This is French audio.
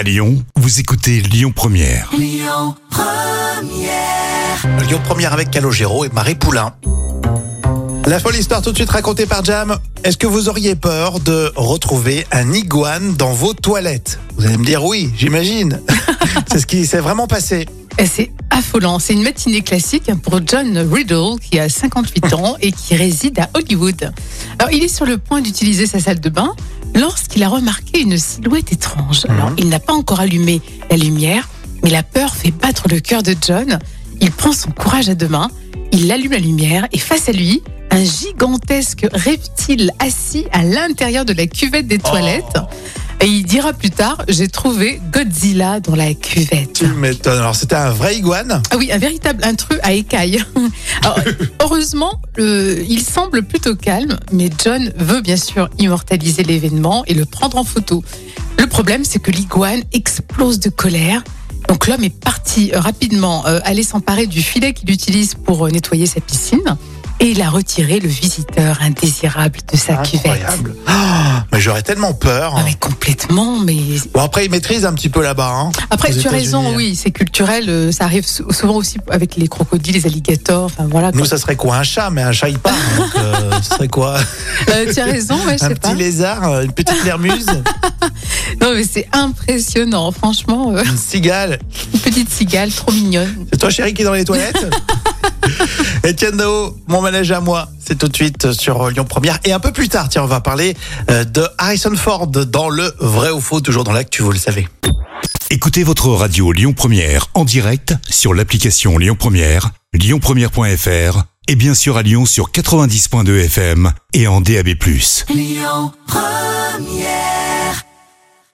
À Lyon, vous écoutez Lyon Première. Lyon Première avec Calogero et Marie Poulain. La folle histoire tout de suite racontée par Jam. Est-ce que vous auriez peur de retrouver un iguane dans vos toilettes? Vous allez me dire oui, j'imagine. C'est ce qui s'est vraiment passé. C'est affolant. C'est une matinée classique pour John Riddle, qui a 58 ans et qui réside à Hollywood. Alors, il est sur le point d'utiliser sa salle de bain lorsqu'il a remarqué une silhouette étrange. Alors, il n'a pas encore allumé la lumière, mais la peur fait battre le cœur de John. Il prend son courage à deux mains, il allume la lumière et face à lui, un gigantesque reptile assis à l'intérieur de la cuvette des toilettes. Et il dira plus tard, j'ai trouvé Godzilla dans la cuvette. Tu m'étonnes. Alors c'était un vrai iguane? Ah oui, un véritable intrus à écailles. Alors, heureusement, il semble plutôt calme, mais John veut bien sûr immortaliser l'événement et le prendre en photo. Le problème, c'est que l'iguane explose de colère. Donc l'homme est parti rapidement euh, aller s'emparer du filet qu'il utilise pour euh, nettoyer sa piscine. Et il a retiré le visiteur indésirable de sa cuvette. Incroyable. Ah, mais j'aurais tellement peur. Ah mais complètement, mais Bon après il maîtrise un petit peu là-bas. hein, Après, tu as raison, États-Unis. oui, c'est culturel. euh, Ça arrive sou- souvent aussi avec les crocodiles, les alligators. Enfin voilà. Nous quoi. ça serait quoi un chat mais un chat il part. Donc, euh, ce serait quoi? Euh, tu as raison, ouais, je Un sais petit pas. lézard, euh, une petite lermuse, Non, mais c'est impressionnant, franchement. euh, une cigale. une petite cigale, trop mignonne. C'est toi chérie qui est dans les toilettes? Etienne Dao, mon manège à moi, c'est tout de suite sur Lyon Première. Et un peu plus tard, tiens, on va parler euh, de Harrison Ford dans le vrai ou faux, toujours dans l'actu, vous le savez. Écoutez votre radio Lyon Première en direct sur l'application Lyon Première, lyonpremière.fr et bien sûr à Lyon sur 90.2 FM et en DAB+.